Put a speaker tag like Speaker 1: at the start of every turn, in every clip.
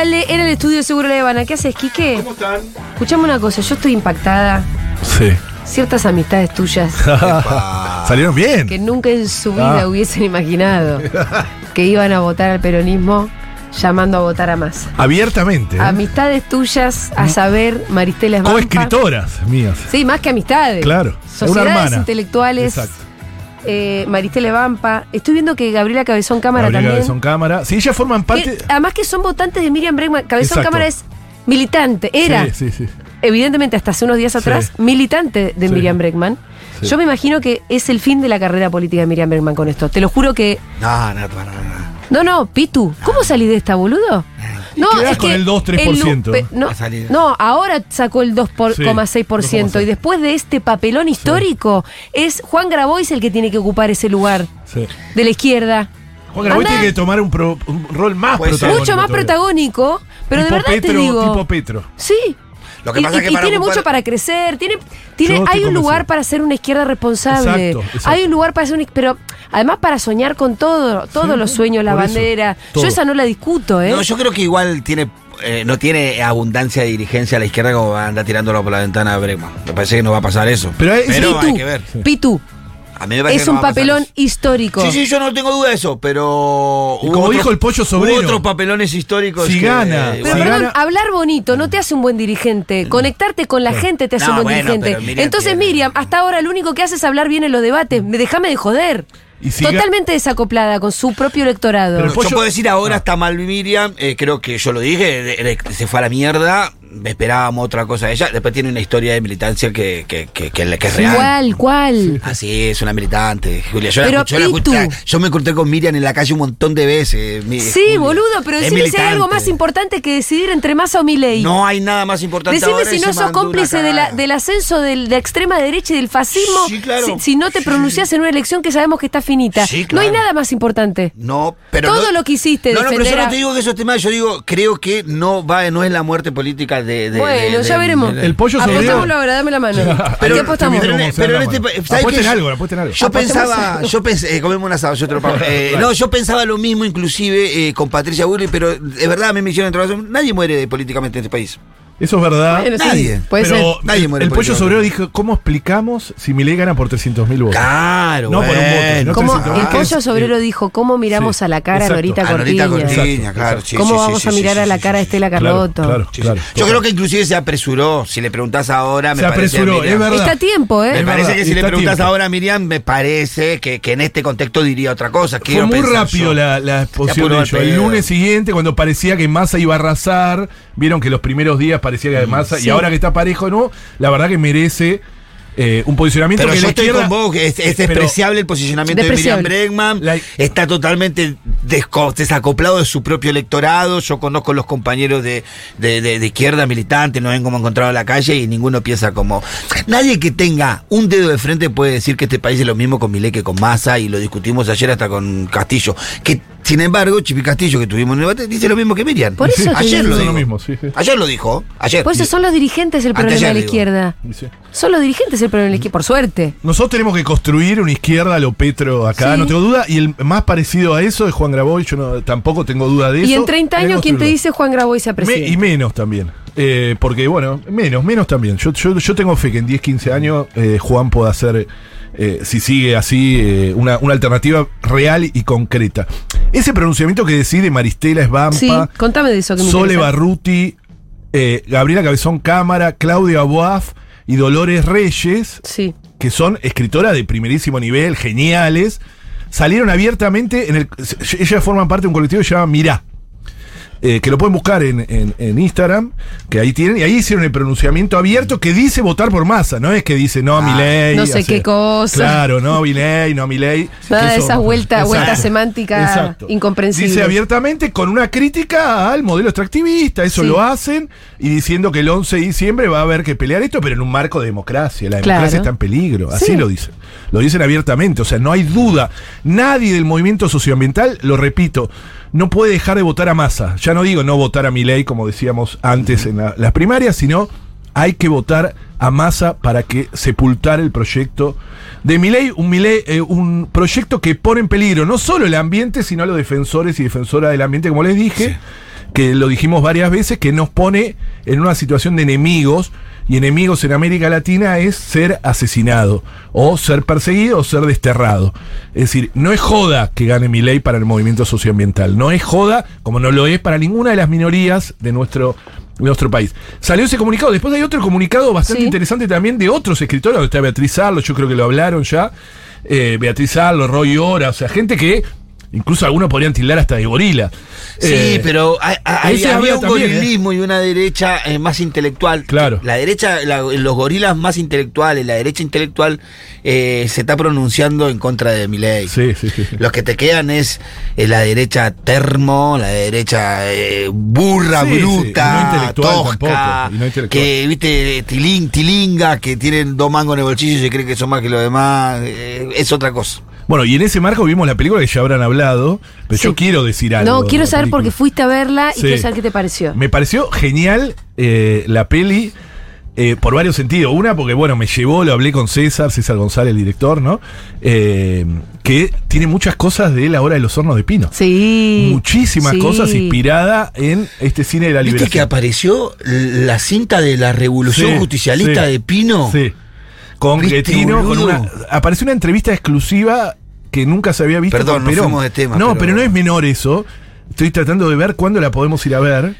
Speaker 1: Ale en el estudio de Seguro La Habana. ¿Qué haces, Quique?
Speaker 2: ¿Cómo están?
Speaker 1: Escuchame una cosa, yo estoy impactada.
Speaker 3: Sí.
Speaker 1: Ciertas amistades tuyas
Speaker 3: Salieron bien.
Speaker 1: que nunca en su vida
Speaker 3: Ah.
Speaker 1: hubiesen imaginado que iban a votar al peronismo llamando a votar a Massa.
Speaker 3: Abiertamente. ¿eh?
Speaker 1: Amistades tuyas, a saber, Maristela Esbampa.
Speaker 3: Coescritoras mías.
Speaker 1: Sí, más que amistades.
Speaker 3: Claro. Una
Speaker 1: Sociedades
Speaker 3: hermana.
Speaker 1: intelectuales.
Speaker 3: Exacto.
Speaker 1: Eh, Maristela Vampa. Estoy viendo que Gabriela Cabezón Cámara
Speaker 3: Gabriela
Speaker 1: también.
Speaker 3: Cabezón Cámara. Sí, ellas forman parte.
Speaker 1: Que, además que son votantes de Miriam Bregman. Cabezón
Speaker 3: Exacto.
Speaker 1: Cámara es militante. Era,
Speaker 3: Sí, sí, sí.
Speaker 1: evidentemente, hasta hace unos días atrás, militante de
Speaker 3: Sí.
Speaker 1: Miriam Bregman.
Speaker 3: Sí.
Speaker 1: Yo me imagino que es el fin de la carrera política de Miriam Bregman con esto. Te lo juro que.
Speaker 2: No, no, no, no.
Speaker 1: No, no, Pitu, ¿cómo salí de esta, boludo? No,
Speaker 3: quedás con el 2-3%.
Speaker 1: lu- pe- no, ahora sacó el 2,6%
Speaker 3: Sí,
Speaker 1: y después de este papelón histórico es Juan Grabois el que tiene que ocupar ese lugar
Speaker 3: sí.
Speaker 1: de la izquierda.
Speaker 3: Juan Grabois
Speaker 1: Anda-
Speaker 3: tiene que tomar un, pro- un rol más
Speaker 2: Puede ser.
Speaker 3: protagónico.
Speaker 1: Mucho más
Speaker 3: todavía.
Speaker 1: protagónico, pero
Speaker 3: tipo
Speaker 1: de verdad
Speaker 3: Petro,
Speaker 1: te digo.
Speaker 3: Tipo Petro.
Speaker 1: Sí.
Speaker 2: Lo que
Speaker 1: y,
Speaker 2: pasa es
Speaker 1: y-
Speaker 2: que
Speaker 1: y
Speaker 2: para
Speaker 1: tiene
Speaker 2: ocupar-
Speaker 1: mucho para crecer, tiene, tiene, hay un lugar para ser una izquierda responsable.
Speaker 3: Exacto, exacto.
Speaker 1: Hay un lugar para ser una pero además para soñar con todo, todos
Speaker 3: Sí,
Speaker 1: los sueños, la bandera.
Speaker 3: todo.
Speaker 1: Yo esa no la discuto, ¿eh?
Speaker 2: No, yo creo que igual tiene. eh, no tiene abundancia de dirigencia a la izquierda como va a andar tirándolo por la ventana a Bregman. Me parece que no va a pasar eso.
Speaker 3: Pero es-
Speaker 2: hay
Speaker 1: Pitu,
Speaker 2: que ver.
Speaker 1: Pitu,
Speaker 2: A mí me parece
Speaker 1: es
Speaker 2: que no
Speaker 1: un papelón histórico.
Speaker 2: Sí, sí, yo no tengo duda de eso, pero.
Speaker 3: Como
Speaker 2: otros-
Speaker 3: dijo el pollo.
Speaker 2: Hubo otros papelones históricos.
Speaker 3: Si
Speaker 2: que-
Speaker 3: gana,
Speaker 1: Pero
Speaker 3: Si
Speaker 1: perdón,
Speaker 3: gana-
Speaker 1: hablar bonito no te hace un buen dirigente. Conectarte con la gente te hace
Speaker 2: No,
Speaker 1: un buen
Speaker 2: bueno,
Speaker 1: dirigente.
Speaker 2: Miriam
Speaker 1: Entonces,
Speaker 2: tiene-
Speaker 1: Miriam, hasta ahora lo único que hace es hablar bien en los debates. Me- Déjame de joder.
Speaker 3: Y si ga-
Speaker 1: Totalmente desacoplada con su propio electorado.
Speaker 3: Pero el
Speaker 2: Yo
Speaker 3: pollo-
Speaker 2: puedo decir ahora
Speaker 3: Ah.
Speaker 2: está mal Miriam, eh, creo que yo lo dije, se fue a la mierda, esperábamos otra cosa de ella, después tiene una historia de militancia que, que, que, que- que es real.
Speaker 1: ¿Cuál? ¿Cuál?
Speaker 2: Así es, una militante, Julia. Yo, la
Speaker 1: Pero,
Speaker 2: escuché- yo la
Speaker 1: Pitu.
Speaker 2: yo me corté con Miriam en la calle un montón de veces. mi-
Speaker 1: Sí,
Speaker 2: Julia.
Speaker 1: boludo, pero
Speaker 2: Es
Speaker 1: decime si hay algo más importante que decidir entre Massa o Milei.
Speaker 2: No hay nada más importante
Speaker 1: Decime
Speaker 2: ahora
Speaker 1: si no sos cómplice de la- del ascenso de la extrema derecha y del fascismo.
Speaker 2: Sí, claro.
Speaker 1: Si, si no te
Speaker 2: Sí,
Speaker 1: pronunciás en una elección que sabemos que está finita.
Speaker 2: Sí,
Speaker 1: No hay
Speaker 2: claro.
Speaker 1: nada más importante.
Speaker 2: No, pero
Speaker 1: Todo
Speaker 2: no-
Speaker 1: lo que hiciste,
Speaker 2: No, no, pero yo no te digo que eso esté mal, yo digo, creo que no va, no es la muerte política de. de-
Speaker 1: Bueno,
Speaker 2: de-
Speaker 1: ya veremos.
Speaker 2: de-
Speaker 3: El pollo.
Speaker 1: Apostémoslo ahora, dame la mano. ¿A qué apostamos?
Speaker 2: pero-
Speaker 3: Pero,
Speaker 2: pero en este pa- ¿sabes
Speaker 3: apuesten algo, apuesten algo.
Speaker 2: Yo
Speaker 1: Apostemos
Speaker 2: pensaba,
Speaker 1: algo.
Speaker 2: yo pensé, eh, comemos un asado, yo te lo pago. Eh, no, yo pensaba lo mismo, inclusive eh, con Patricia Burri, pero de verdad a mí me hicieron introducción. Nadie muere políticamente en este país.
Speaker 3: Eso es verdad.
Speaker 1: Bueno, sí,
Speaker 2: Nadie.
Speaker 1: puede
Speaker 3: pero
Speaker 1: ser.
Speaker 2: Nadie muere
Speaker 3: el pollo sobrero dijo, ¿cómo explicamos si Milei gana por 300 mil votos?
Speaker 2: Claro,
Speaker 3: No por un voto, sino
Speaker 1: Como
Speaker 3: 300.000,
Speaker 1: el pollo sobrero dijo, ¿cómo miramos
Speaker 3: sí,
Speaker 1: a la cara a
Speaker 3: exacto.
Speaker 2: A Norita
Speaker 1: Cortiña?
Speaker 2: Claro. sí,
Speaker 1: ¿Cómo
Speaker 2: sí,
Speaker 1: vamos
Speaker 2: sí,
Speaker 1: a mirar
Speaker 2: sí,
Speaker 1: a la
Speaker 2: sí,
Speaker 1: cara de
Speaker 2: sí.
Speaker 1: Estela Carlotto?
Speaker 3: claro,
Speaker 2: Sí, sí.
Speaker 3: claro.
Speaker 2: Yo creo que inclusive se apresuró. Si le preguntás ahora, me
Speaker 3: Se
Speaker 2: parece.
Speaker 3: apresuró,
Speaker 2: Miriam.
Speaker 3: es verdad.
Speaker 1: Está a tiempo, ¿eh?
Speaker 2: Me parece que si le
Speaker 3: a
Speaker 2: preguntás ahora a Miriam, me parece que, en este contexto diría otra cosa.
Speaker 3: Fue muy rápido la, exposición de. El lunes siguiente, cuando parecía que Massa iba a arrasar, vieron que los primeros días parecía que
Speaker 1: Sí.
Speaker 3: y ahora que está parejo, ¿no? La verdad que merece eh, un posicionamiento
Speaker 2: Pero
Speaker 3: que
Speaker 2: yo
Speaker 3: la
Speaker 2: estoy
Speaker 3: izquierda-
Speaker 2: con vos, es, es
Speaker 3: Pero-
Speaker 2: despreciable el posicionamiento de Miriam. Bregman.
Speaker 3: La-
Speaker 2: Está totalmente desacoplado de su propio electorado. Yo conozco los compañeros de, de- de- de izquierda militantes, nos ven como encontrado en la calle y ninguno piensa como. Nadie que tenga un dedo de frente puede decir que este país es lo mismo con Milei que con Massa y lo discutimos ayer hasta con Castillo. Que sin embargo, Chipi Castillo, que tuvimos en el debate, dice lo mismo que Miriam.
Speaker 1: Por eso
Speaker 2: ayer lo
Speaker 3: lo mismo, sí, sí.
Speaker 2: Ayer lo dijo. Ayer.
Speaker 1: Por eso son los dirigentes el problema de la izquierda. Son los dirigentes el problema de la izquierda, por suerte.
Speaker 3: Nosotros tenemos que construir una izquierda a lo Petro acá,
Speaker 1: Sí.
Speaker 3: no tengo duda. Y el más parecido a eso es Juan Grabois, yo no- tampoco tengo duda de eso.
Speaker 1: Y en 30
Speaker 3: Hay que
Speaker 1: años, ¿quién te dice Juan Grabois sea
Speaker 3: Me-
Speaker 1: presidente?
Speaker 3: y menos también. Eh, porque, bueno, menos, menos también. Yo, yo, yo tengo fe que en 10, 15 años eh, Juan pueda ser, eh, si sigue así, eh, una, una alternativa real y concreta. Ese pronunciamiento que decide Maristela Esbampa,
Speaker 1: sí, contame de eso que me
Speaker 3: Sole
Speaker 1: interesa.
Speaker 3: Barruti, eh, Gabriela Cabezón Cámara, Claudia Boaf y Dolores Reyes,
Speaker 1: Sí.
Speaker 3: que son escritoras de primerísimo nivel, geniales, salieron abiertamente en el. Ellas forman parte de un colectivo que se llama Mirá. Eh, que lo pueden buscar en, en- en Instagram, que ahí tienen, y ahí hicieron el pronunciamiento abierto que dice votar por masa, no es que dice no a mi ley.
Speaker 1: no sé qué cosa.
Speaker 3: Claro, no a mi ley, no a mi ley.
Speaker 1: Nada de
Speaker 3: Eso-
Speaker 1: esas vueltas, semánticas
Speaker 3: Exacto.
Speaker 1: incomprensibles.
Speaker 3: Dice abiertamente con una crítica al modelo extractivista, eso
Speaker 1: Sí.
Speaker 3: lo hacen, y diciendo que el 11 de diciembre va a haber que pelear esto, pero en un marco de democracia. La
Speaker 1: Claro.
Speaker 3: democracia está en peligro, así
Speaker 1: Sí.
Speaker 3: lo dicen. Lo dicen abiertamente, o sea, no hay duda. Nadie del movimiento socioambiental, lo repito, no puede dejar de votar a masa. Ya no digo no votar a mi ley, como decíamos antes en la- las primarias, sino hay que votar a masa para que sepultar el proyecto de Milei, un, Milei, eh, un proyecto que pone en peligro no solo el ambiente, sino a los defensores y defensoras del ambiente, como les dije. Que lo dijimos varias veces, que nos pone en una situación de enemigos, y enemigos en América Latina es ser asesinado, o ser perseguido, o ser desterrado. Es decir, no es joda que gane mi ley para el movimiento socioambiental, no es joda, como no lo es para ninguna de las minorías de nuestro de nuestro país. Salió ese comunicado. Después hay otro comunicado bastante
Speaker 1: Sí.
Speaker 3: interesante también de otros escritores, donde está Beatriz Arlo, yo creo que lo hablaron ya. Eh, Beatriz Arlo, Roy Ora, o sea, gente que incluso algunos podrían tildar hasta de gorila.
Speaker 2: Sí,
Speaker 3: Eh,
Speaker 2: pero hay- hay- había un
Speaker 3: también, ¿eh?
Speaker 2: gorilismo y una derecha eh, más intelectual.
Speaker 3: Claro.
Speaker 2: La derecha, la- los gorilas más intelectuales, la derecha intelectual eh, se está pronunciando en contra de Milei.
Speaker 3: Sí, sí, sí.
Speaker 2: Los que te quedan es la derecha termo, la derecha burra,
Speaker 3: Sí, sí, no
Speaker 2: bruta,
Speaker 3: intelectual
Speaker 2: tosca,
Speaker 3: no intelectual.
Speaker 2: que viste tilín, tilinga, que tienen dos mangos en el bolsillo y se creen que son más que los demás, es otra cosa.
Speaker 3: Bueno, y en ese marco vimos la película que ya habrán hablado, pero
Speaker 1: Sí.
Speaker 3: yo quiero decir algo.
Speaker 1: No,
Speaker 3: de
Speaker 1: quiero saber
Speaker 3: película.
Speaker 1: porque fuiste a verla y
Speaker 3: Sí.
Speaker 1: quiero saber qué te pareció.
Speaker 3: Me pareció genial eh, la peli eh, por varios sentidos. Una, porque bueno, me llevó, lo hablé con César, César González, el director, ¿no? Eh, que tiene muchas cosas de la hora de los hornos de Pino.
Speaker 1: Sí.
Speaker 3: Muchísimas
Speaker 1: sí.
Speaker 3: cosas inspirada en este cine de la
Speaker 2: ¿Viste que
Speaker 3: liberación.
Speaker 2: apareció la cinta de la revolución
Speaker 3: Sí,
Speaker 2: justicialista
Speaker 3: sí.
Speaker 2: de Pino?
Speaker 3: Sí. Con
Speaker 2: ¿Viste,
Speaker 3: Getino, con una. Apareció una entrevista exclusiva que nunca se había visto.
Speaker 2: Perdón,
Speaker 3: con
Speaker 2: nos
Speaker 3: Perón.
Speaker 2: fuimos de tema,
Speaker 3: No,
Speaker 2: pero-
Speaker 3: pero... no es menor eso. Estoy tratando de ver cuándo la podemos ir a ver.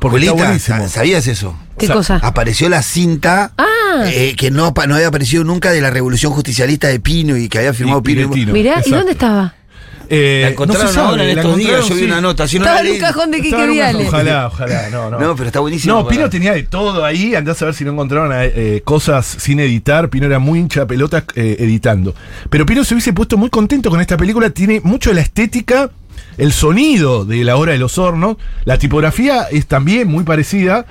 Speaker 3: Porque está
Speaker 2: Julita,
Speaker 3: buenísimo.
Speaker 2: ¿sa- ¿sabías eso?
Speaker 1: ¿Qué
Speaker 3: O sea,
Speaker 1: cosa?
Speaker 2: Apareció la cinta
Speaker 1: Ah.
Speaker 2: eh, que no, apa- no había aparecido nunca de la revolución justicialista de Pino y que había firmado
Speaker 3: Y- y
Speaker 2: Pino.
Speaker 3: Tino.
Speaker 1: Mirá, ¿y dónde estaba?
Speaker 3: Eh,
Speaker 2: encontraron
Speaker 3: no se sabe,
Speaker 2: ahora en
Speaker 3: la
Speaker 2: estos días. Yo vi
Speaker 3: sí.
Speaker 2: una nota. Si no
Speaker 1: Estaba
Speaker 2: la
Speaker 1: en un cajón de Quique.
Speaker 3: Ojalá, ojalá, no, no.
Speaker 2: No, pero está buenísimo.
Speaker 3: No, Pino
Speaker 2: para-
Speaker 3: tenía de todo ahí. Andás a ver si no encontraron eh, cosas sin editar. Pino era muy hincha de pelotas eh, editando. Pero Pino se hubiese puesto muy contento con esta película. Tiene mucho de la estética, el sonido de La Hora de los Hornos. La tipografía es también muy parecida.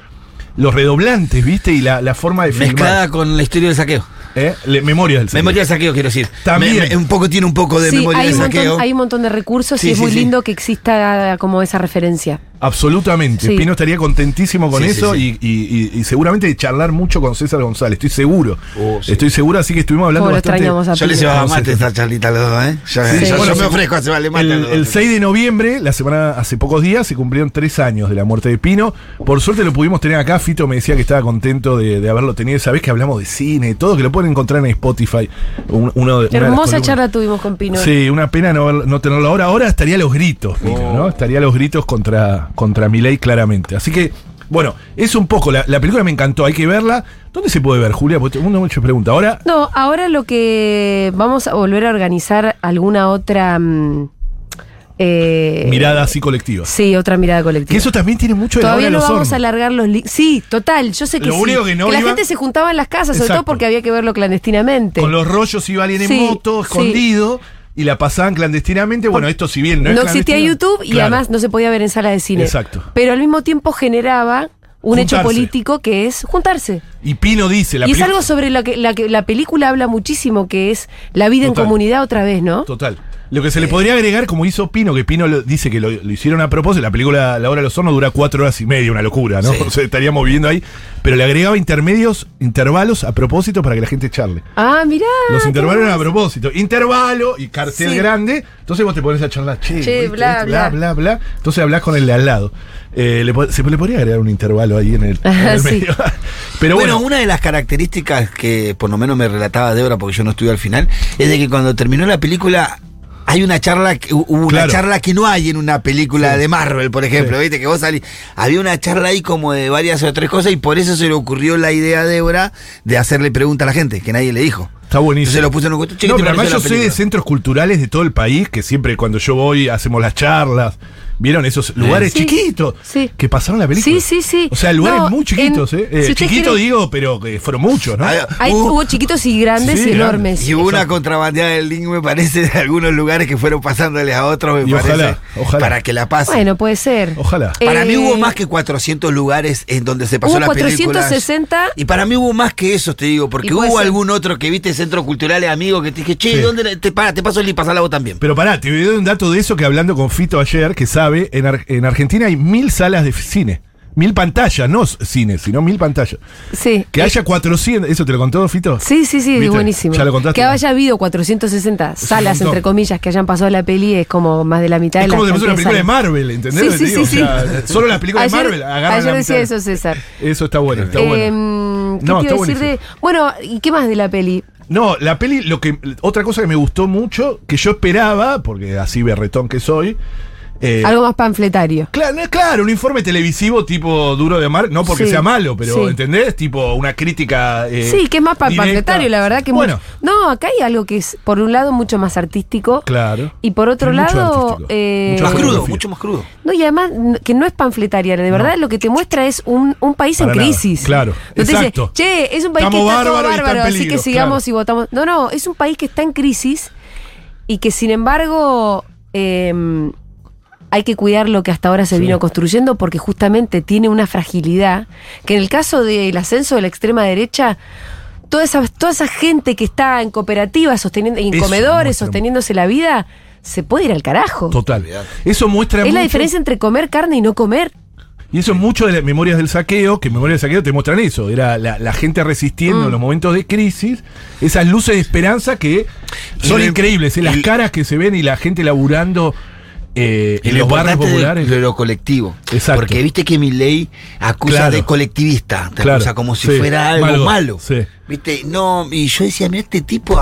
Speaker 3: Los redoblantes, ¿viste? Y la, la forma de
Speaker 2: Mezclada
Speaker 3: filmar.
Speaker 2: con la historia del saqueo.
Speaker 3: ¿Eh? Le- Memorias del
Speaker 2: Memoria del saqueo, quiero decir.
Speaker 3: También.
Speaker 2: Me- me- un poco tiene un poco de
Speaker 1: Sí,
Speaker 2: memoria
Speaker 1: hay
Speaker 2: del
Speaker 1: un,
Speaker 2: saqueo.
Speaker 1: montón, hay un montón de recursos
Speaker 2: Sí,
Speaker 1: y es
Speaker 2: sí,
Speaker 1: muy
Speaker 2: sí.
Speaker 1: lindo que exista como esa referencia.
Speaker 3: Absolutamente.
Speaker 1: Sí.
Speaker 3: Pino estaría contentísimo con
Speaker 2: Sí,
Speaker 3: eso
Speaker 2: sí.
Speaker 3: Y, y- y- y seguramente de charlar mucho con César González. Estoy seguro.
Speaker 2: Oh, sí.
Speaker 3: Estoy seguro, así que estuvimos hablando bastante.
Speaker 1: a
Speaker 2: Yo les
Speaker 1: Pino.
Speaker 2: llevaba mate esta charlita a los dos, ¿eh? Yo,
Speaker 3: Sí,
Speaker 2: yo-
Speaker 3: bueno,
Speaker 2: yo me ofrezco a llevarle mate a
Speaker 3: El,
Speaker 2: los dos.
Speaker 3: el 6 de noviembre, la semana, hace pocos días, se cumplieron tres años de la muerte de Pino. Por suerte lo pudimos tener acá. Fito me decía que estaba contento de, de haberlo tenido. Sabés que hablamos de cine y todo, que lo pueden encontrar en Spotify. Un- uno de-
Speaker 1: Hermosa charla tuvimos con Pino.
Speaker 3: Sí, una pena no tenerlo ahora. Ahora estaría a los gritos, Pino,
Speaker 2: Oh.
Speaker 3: ¿no? Estaría a los gritos contra, contra Milei, claramente. Así que, bueno, es un poco. La, la película me encantó, hay que verla. ¿Dónde se puede ver, Julia? Porque mundo mucho pregunta. Ahora,
Speaker 1: No, ahora lo que vamos a volver a organizar alguna otra mm, eh,
Speaker 3: mirada así colectiva.
Speaker 1: Sí, otra mirada colectiva.
Speaker 3: Que eso también tiene mucho de
Speaker 1: Todavía no
Speaker 3: los
Speaker 1: vamos
Speaker 3: hornos.
Speaker 1: a alargar los. Sí, total, yo sé que
Speaker 3: Lo
Speaker 1: sí.
Speaker 3: único que no
Speaker 1: la
Speaker 3: iba-
Speaker 1: gente se juntaba en las casas, sobre todo porque había que verlo clandestinamente.
Speaker 3: Con los rollos iba alguien
Speaker 1: Sí,
Speaker 3: en moto,
Speaker 1: sí.
Speaker 3: Y la pasaban clandestinamente. Bueno, esto si bien no,
Speaker 1: no
Speaker 3: es
Speaker 1: existía YouTube y
Speaker 3: claro.
Speaker 1: además no se podía ver en sala de cine.
Speaker 3: Exacto.
Speaker 1: Pero al mismo tiempo generaba un hecho político que es juntarse.
Speaker 3: Y Pino dice, la
Speaker 1: y es algo sobre lo que la, que la película habla muchísimo, que es la vida
Speaker 3: Total.
Speaker 1: en comunidad otra vez, ¿no?
Speaker 3: Total. Lo que se le podría agregar, como hizo Pino, que Pino lo- dice que lo, lo hicieron a propósito, la película La Hora de los Hornos dura cuatro horas y media, una locura, ¿no?
Speaker 2: Sí.
Speaker 3: O sea, estaríamos viendo ahí. Pero le agregaba intermedios, intervalos a propósito para que la gente charle.
Speaker 1: Ah, mirá.
Speaker 3: Los intervalos eran a propósito. Intervalo y cartel
Speaker 1: Sí.
Speaker 3: grande. Entonces vos te pones a charlar. Che,
Speaker 1: Che,
Speaker 3: ¿viste
Speaker 1: bla, bla.
Speaker 3: bla, bla, bla. Entonces hablás con el de al lado. Eh, le se le podría agregar un intervalo ahí en el, en el
Speaker 1: Sí.
Speaker 3: medio. Pero
Speaker 2: bueno,
Speaker 3: bueno,
Speaker 2: una de las características que por lo menos me relataba Débora, porque yo no estuve al final, es de que cuando terminó la película hay una charla, una
Speaker 3: Claro.
Speaker 2: charla que no hay en una película
Speaker 3: Sí.
Speaker 2: de Marvel, por ejemplo,
Speaker 3: Sí.
Speaker 2: viste que vos salís, había una charla ahí como de varias o tres cosas y por eso se le ocurrió la idea a Débora de hacerle pregunta a la gente, que nadie le dijo.
Speaker 3: está buenísimo.
Speaker 2: Entonces lo puso en un cuento. Che, ¿qué
Speaker 3: No, pero además yo sé de centros culturales de todo el país que siempre cuando yo voy hacemos las charlas. ¿Vieron esos lugares
Speaker 1: Sí.
Speaker 3: chiquitos
Speaker 1: Sí.
Speaker 3: que pasaron la película?
Speaker 1: Sí, sí, sí.
Speaker 3: O sea, lugares
Speaker 1: No,
Speaker 3: muy chiquitos,
Speaker 1: en-
Speaker 3: ¿eh? Eh,
Speaker 1: si ustedes
Speaker 3: chiquitos
Speaker 1: quieren-
Speaker 3: digo, pero que fueron muchos, ¿no?
Speaker 2: Ah,
Speaker 1: Hay,
Speaker 2: Hubo-
Speaker 1: hubo chiquitos y grandes
Speaker 3: Sí,
Speaker 1: y
Speaker 3: grandes.
Speaker 1: enormes.
Speaker 2: Y hubo una contrabandeada del link, me parece, de algunos lugares que fueron pasándoles a otros, me
Speaker 3: Y
Speaker 2: parece,
Speaker 3: ojalá, ojalá.
Speaker 2: para que la pasen.
Speaker 1: Bueno, puede ser.
Speaker 3: Ojalá.
Speaker 2: Para mí
Speaker 1: Eh,
Speaker 2: hubo más que 400 lugares en donde se pasó
Speaker 1: Hubo
Speaker 2: la película.
Speaker 1: 460.
Speaker 2: Y para mí hubo más que eso, te digo, porque
Speaker 1: Y
Speaker 2: hubo
Speaker 1: ser.
Speaker 2: algún otro que viste centro cultural amigo que te dije, che,
Speaker 3: Sí.
Speaker 2: ¿dónde te, para, te paso el link, pasala vos también?
Speaker 3: Pero pará, te doy un dato de eso que hablando con Fito ayer, que sabe, en, Ar- en Argentina hay mil salas de cine. Mil pantallas, no cines, sino mil pantallas.
Speaker 1: Sí.
Speaker 3: Que haya 400, ¿eso te lo contó, Fito?
Speaker 1: Sí, sí, sí,
Speaker 3: ¿Viste?
Speaker 1: buenísimo.
Speaker 3: Ya lo contaste.
Speaker 1: Que haya habido 460 salas, entre comillas, que hayan pasado la peli, es como más de la mitad
Speaker 3: Es
Speaker 1: de la
Speaker 3: como si fuese una película de. Marvel, ¿entendés?
Speaker 1: Sí, sí, sí,
Speaker 3: O sea, Solo las películas de Marvel agarran
Speaker 1: Ayer
Speaker 3: la
Speaker 1: decía
Speaker 3: mitad.
Speaker 1: eso, César.
Speaker 3: Eso está bueno, está
Speaker 1: Eh,
Speaker 3: bueno.
Speaker 1: ¿Qué
Speaker 3: No,
Speaker 1: te iba a
Speaker 3: está
Speaker 1: decir de.? Bueno, ¿y qué más de la peli?
Speaker 3: No, la peli, lo que, otra cosa que me gustó mucho, que yo esperaba, porque así berretón que soy. Eh,
Speaker 1: Algo más panfletario.
Speaker 3: Claro, claro, un informe televisivo tipo duro de mar, no porque
Speaker 1: Sí,
Speaker 3: sea malo, pero
Speaker 1: sí.
Speaker 3: ¿entendés? Tipo una crítica. eh,
Speaker 1: sí, que es más panfletario, la verdad que
Speaker 3: Bueno,
Speaker 1: No, acá hay algo que es, por un lado, mucho más artístico.
Speaker 3: claro.
Speaker 1: Y por otro
Speaker 3: mucho
Speaker 1: lado, eh,
Speaker 3: mucho
Speaker 2: Más crudo, mucho más crudo.
Speaker 1: No, y además que no es panfletaria, de verdad lo que te muestra es un, un país
Speaker 3: Para
Speaker 1: en
Speaker 3: nada,
Speaker 1: crisis.
Speaker 3: claro,
Speaker 1: No te
Speaker 3: exacto.
Speaker 1: dice, che, es un país
Speaker 3: Estamos
Speaker 1: que está todo
Speaker 3: está en
Speaker 1: bárbaro, así que sigamos
Speaker 3: claro.
Speaker 1: y votamos. No, no, es un país que está en crisis y que sin embargo eh, hay que cuidar lo que hasta ahora se
Speaker 3: Sí.
Speaker 1: vino construyendo porque justamente tiene una fragilidad que en el caso del ascenso de la extrema derecha toda esa, toda esa gente que está en cooperativas sosteniendo, en
Speaker 3: Eso
Speaker 1: comedores sosteniéndose la vida se puede ir al carajo.
Speaker 3: Total. Eso muestra
Speaker 1: Es la diferencia entre comer carne y no comer.
Speaker 3: Y eso es mucho de las memorias del saqueo, que memorias del saqueo te muestran eso. Era la, la gente resistiendo
Speaker 1: Mm.
Speaker 3: en los momentos de crisis, esas luces de esperanza que son increíbles. ¿eh? Las caras que se ven y la gente laburando eh, en
Speaker 2: lo
Speaker 3: los barrios
Speaker 2: de-
Speaker 3: populares.
Speaker 2: de lo colectivo.
Speaker 3: Exacto.
Speaker 2: Porque viste que mi ley acusa
Speaker 3: Claro.
Speaker 2: de colectivista, te
Speaker 3: Claro,
Speaker 2: acusa como si
Speaker 3: sí,
Speaker 2: fuera algo
Speaker 3: malo,
Speaker 2: malo.
Speaker 3: sí.
Speaker 2: Viste, no, y yo decía, mira este tipo,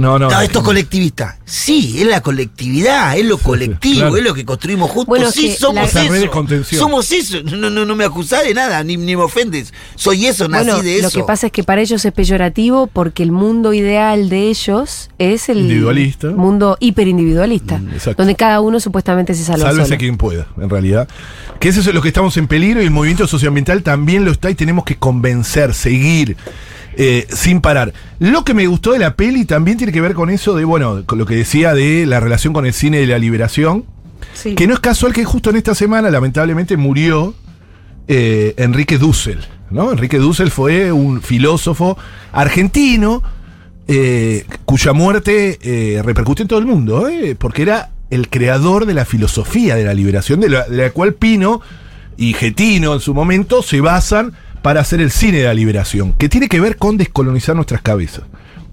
Speaker 3: No, no.
Speaker 2: no, esto es colectivista. Sí, es la colectividad, es lo colectivo,
Speaker 3: claro.
Speaker 2: es lo que construimos juntos.
Speaker 1: Bueno,
Speaker 2: sí, somos
Speaker 1: la-
Speaker 2: eso. Somos eso. No, no, no me acusás de nada, ni, ni me ofendes. Soy eso, nací
Speaker 1: Bueno,
Speaker 2: de eso.
Speaker 1: lo que pasa es que para ellos es peyorativo porque el mundo ideal de ellos es el
Speaker 3: Individualista.
Speaker 1: mundo hiperindividualista,
Speaker 3: Mm, exacto.
Speaker 1: donde cada uno supuestamente se salva
Speaker 3: Sálvese
Speaker 1: solo.
Speaker 3: quien pueda, en realidad. Que eso es lo que estamos en peligro y el movimiento socioambiental también lo está y tenemos que convencer, seguir, eh, sin parar. Lo que me gustó de la peli también tiene que ver con eso de, bueno, con lo que decía de la relación con el cine de la liberación.
Speaker 1: Sí.
Speaker 3: Que no es casual que justo en esta semana, lamentablemente, murió eh, Enrique Dussel. ¿no? Enrique Dussel fue un filósofo argentino eh, cuya muerte eh, repercute en todo el mundo, porque era el creador de la filosofía de la liberación, de la, de la cual Pino y Getino en su momento se basan para hacer el cine de la liberación, que tiene que ver con descolonizar nuestras cabezas.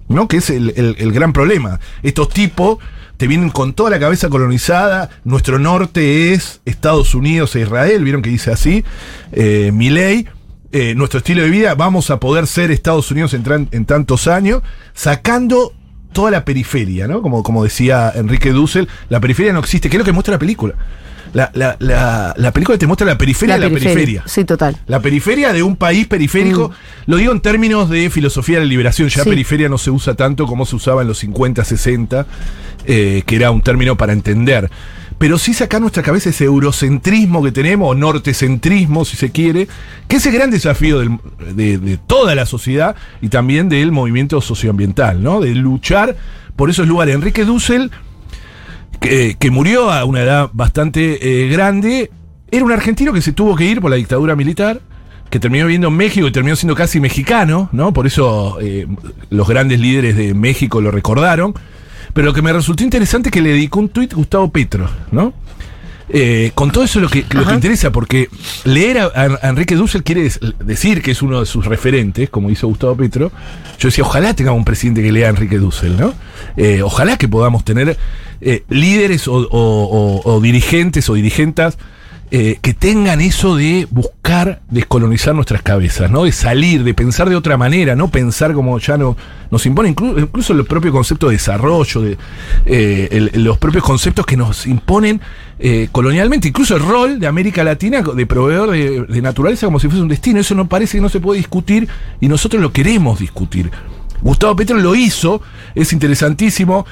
Speaker 3: ¿no? Que es el, el- gran problema. Estos tipos te vienen con toda la cabeza colonizada. Nuestro norte es Estados Unidos e Israel. Vieron que dice así. Eh, Milei. eh, nuestro estilo de vida, vamos a poder ser Estados Unidos en, en tantos años, sacando toda la periferia, ¿no? Como, como decía Enrique Dussel, la periferia no existe, que es lo que muestra la película. La, la- la- la película te muestra la periferia de la periferia.
Speaker 1: Sí, total.
Speaker 3: La periferia de un país periférico, lo digo en términos de filosofía de la liberación, ya
Speaker 1: Mm. Sí.
Speaker 3: periferia no se usa tanto como se usaba en los 50, 60, eh, que era un término para entender. Pero sí sacar nuestra cabeza ese eurocentrismo que tenemos, o nortecentrismo, si se quiere, que es el gran desafío de, toda la sociedad y también del movimiento socioambiental, ¿no? De luchar por esos lugares. Enrique Dussel que, que murió a una edad bastante eh, grande, era un argentino que se tuvo que ir por la dictadura militar, que terminó viviendo en México y terminó siendo casi mexicano, ¿no? Por eso eh, los grandes líderes de México lo recordaron. Pero lo que me resultó interesante es que le dedicó un tuit Gustavo Petro, ¿no? Eh, con todo eso lo que, lo que interesa, porque leer a, a Enrique Dussel quiere decir que es uno de sus referentes, como hizo Gustavo Petro. Yo decía, ojalá tengamos un presidente que lea a Enrique Dussel, ¿no? Eh, ojalá que podamos tener eh, líderes o, o- o- o dirigentes o dirigentas eh, que tengan eso de buscar descolonizar nuestras cabezas, ¿no? De salir, de pensar de otra manera, no pensar como ya no, nos impone, inclu- incluso el propio concepto de desarrollo, de eh, los propios conceptos que nos imponen eh, colonialmente, incluso el rol de América Latina de proveedor de, naturaleza como si fuese un destino, eso no parece que no se puede discutir y nosotros lo queremos discutir. Gustavo Petro lo hizo, es interesantísimo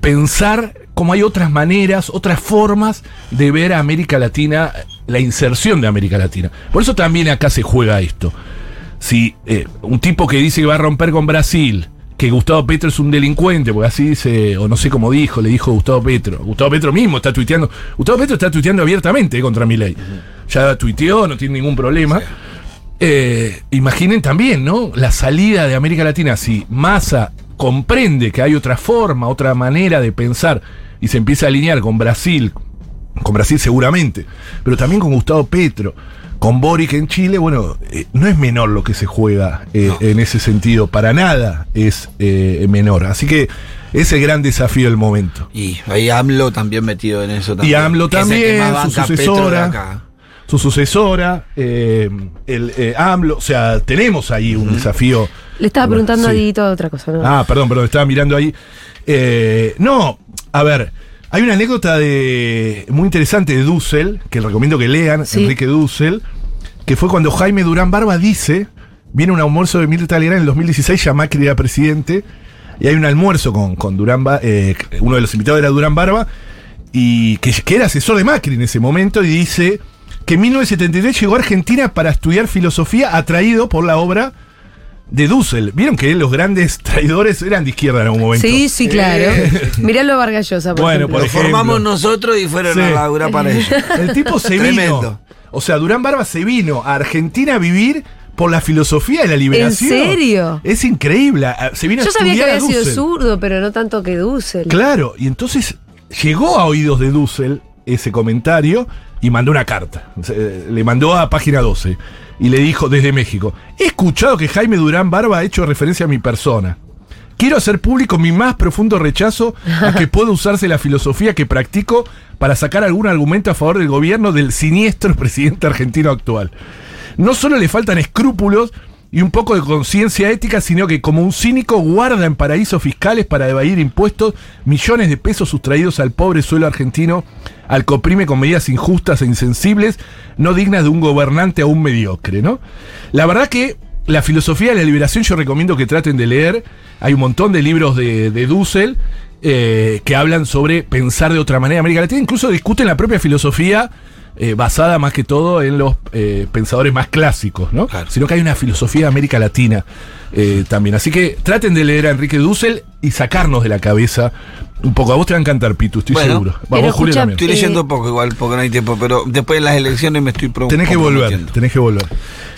Speaker 3: pensar cómo hay otras maneras, otras formas de ver a América Latina, la inserción de América Latina. Por eso también acá se juega esto. Si eh, un tipo que dice que va a romper con Brasil, que Gustavo Petro es un delincuente, porque así dice, o no sé cómo dijo, le dijo Gustavo Petro. Gustavo Petro mismo está tuiteando. Gustavo Petro está tuiteando abiertamente eh, contra mi ley. Ya tuiteó, no tiene ningún problema. Eh, imaginen también, ¿no? La salida de América Latina, si Massa comprende que hay otra forma, otra manera de pensar y se empieza a alinear con Brasil con Brasil seguramente, pero también con Gustavo Petro, con Boric en Chile, bueno, eh, no es menor lo que se juega eh,
Speaker 2: No.
Speaker 3: en ese sentido, para nada es eh, menor. Así que es el gran desafío del momento.
Speaker 2: Y ahí AMLO también metido en eso
Speaker 3: Y
Speaker 2: también.
Speaker 3: AMLO
Speaker 2: Que es el que
Speaker 3: también, su
Speaker 2: Petro de
Speaker 3: sucesora.
Speaker 2: acá.
Speaker 3: Su sucesora, eh, el eh, AMLO, o sea, tenemos ahí un desafío.
Speaker 1: Le estaba
Speaker 3: Bueno,
Speaker 1: preguntando a. Dieguito otra cosa, ¿no?
Speaker 3: Ah, perdón, perdón, estaba mirando ahí. Eh, no, a ver, hay una anécdota de muy interesante de Dussel, que recomiendo que lean,
Speaker 1: Sí.
Speaker 3: Enrique Dussel, que fue cuando Jaime Durán Barba dice, viene un almuerzo de Mirta Legrand en el 2016, ya Macri era presidente, y hay un almuerzo con, con Durán eh, uno de los invitados era Durán Barba, y que, que era asesor de Macri en ese momento, y dice que en 1973 llegó a Argentina para estudiar filosofía atraído por la obra de Dussel. Vieron que los grandes traidores eran de izquierda en algún momento.
Speaker 1: Sí, sí, claro. Miralo Vargallosa, por
Speaker 3: Bueno,
Speaker 1: ejemplo.
Speaker 3: por
Speaker 2: Lo formamos nosotros y fueron
Speaker 3: Sí.
Speaker 2: a laburar para ellos.
Speaker 3: El tipo se
Speaker 2: Tremendo.
Speaker 3: vino. O sea, Durán Barba se vino a Argentina a vivir por la filosofía de la liberación.
Speaker 1: serio?
Speaker 3: Es increíble. Ah, Se vino
Speaker 1: Yo
Speaker 3: a
Speaker 1: sabía que había sido zurdo, pero no tanto que Dussel.
Speaker 3: Claro, y entonces llegó a oídos de Dussel ese comentario y mandó una carta. Eh, Le mandó a página 12 y le dijo desde México: He escuchado que Jaime Durán Barba ha hecho referencia a mi persona. Quiero hacer público mi más profundo rechazo a que pueda usarse la filosofía que practico para sacar algún argumento a favor del gobierno del siniestro presidente argentino actual. No solo le faltan escrúpulos y un poco de conciencia ética, sino que como un cínico guarda en paraísos fiscales para evadir impuestos millones de pesos sustraídos al pobre suelo argentino, al que oprime con medidas injustas e insensibles, no dignas de un gobernante aún mediocre, ¿no? La verdad que la filosofía de la liberación yo recomiendo que traten de leer. Hay un montón de libros de, de Dussel eh, que hablan sobre pensar de otra manera América Latina. Incluso discuten la propia filosofía eh, basada más que todo en los eh, pensadores más clásicos, ¿no?
Speaker 2: Claro.
Speaker 3: Sino que hay una filosofía de América Latina eh, también. Así que traten de leer a Enrique Dussel y sacarnos de la cabeza un poco. A vos te va a encantar, Pitu, estoy
Speaker 2: Bueno,
Speaker 3: seguro. Vamos, Julio también.
Speaker 2: Estoy leyendo poco igual, porque no hay tiempo, pero después de las elecciones me estoy pro-
Speaker 3: Tenés que volver, tenés que volver.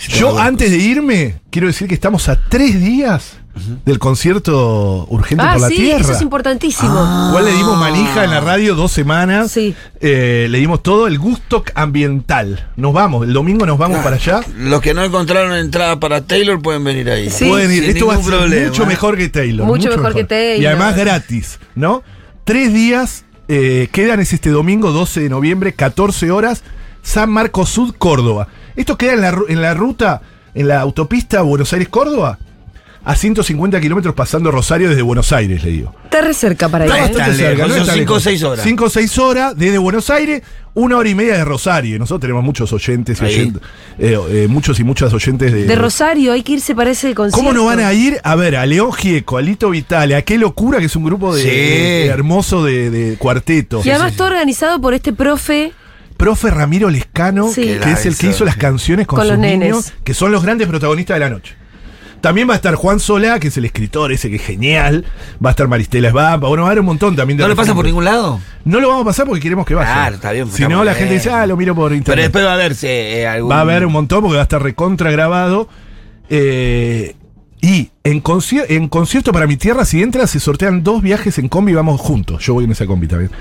Speaker 3: Yo antes de irme, quiero decir que estamos a tres días del concierto Urgente
Speaker 1: Ah,
Speaker 3: por la
Speaker 1: sí,
Speaker 3: Tierra.
Speaker 1: eso es importantísimo.
Speaker 3: Igual le dimos manija en la radio dos semanas.
Speaker 1: Sí.
Speaker 3: Eh, le dimos todo el gusto ambiental. Nos vamos, el domingo nos vamos para allá.
Speaker 2: Los que no encontraron entrada para Taylor pueden venir ahí.
Speaker 1: Sí.
Speaker 3: Pueden ir. Esto va a
Speaker 2: ningún
Speaker 3: ser
Speaker 2: problema.
Speaker 3: mucho mejor que Taylor.
Speaker 1: Mucho mejor que Taylor.
Speaker 3: Y además gratis, ¿no? Tres días eh, quedan, es este domingo 12 de noviembre, 14 horas, San Marcos Sud, Córdoba. Esto queda en la, en la ruta, en la autopista Buenos Aires-Córdoba, a 150 kilómetros pasando Rosario desde Buenos Aires, le digo.
Speaker 1: Está re cerca para ir.
Speaker 2: Está
Speaker 1: ¿eh?
Speaker 3: está
Speaker 2: cinco o
Speaker 3: lejos.
Speaker 2: seis horas.
Speaker 3: Cinco o seis horas desde Buenos Aires, una hora y media de Rosario. Y Nosotros tenemos muchos oyentes y
Speaker 2: Ahí.
Speaker 3: oyentes, eh, eh, muchos y muchas oyentes de,
Speaker 1: De Rosario, hay que irse para ese concierto.
Speaker 3: ¿Cómo no van a ir a ver a León Gieco, a Lito Vitale, a Qué Locura, que es un grupo de,
Speaker 2: Sí.
Speaker 3: de- hermoso de, de cuarteto?
Speaker 1: Y además todo organizado por este profe.
Speaker 3: Profe Ramiro Lescano,
Speaker 1: Sí.
Speaker 3: que es el que hizo las canciones con,
Speaker 1: Con
Speaker 3: sus
Speaker 1: los nenes.
Speaker 3: niños, que son los grandes protagonistas de la noche. También va a estar Juan Solá, que es el escritor ese que es genial. Va a estar Maristela Esbampa. Bueno, va a haber un montón también de
Speaker 2: ¿No le pasa por ningún lado?
Speaker 3: No lo vamos a pasar porque queremos que vaya.
Speaker 2: Claro, está bien,
Speaker 3: Si no, la gente dice, ah, lo miro por
Speaker 2: Pero
Speaker 3: internet.
Speaker 2: después va a verse eh, algún...
Speaker 3: Va a haber un montón porque va a estar recontra grabado. Eh, y en, conci- en concierto para mi tierra, si entras, se sortean dos viajes en combi y vamos juntos. Yo voy en esa combi también.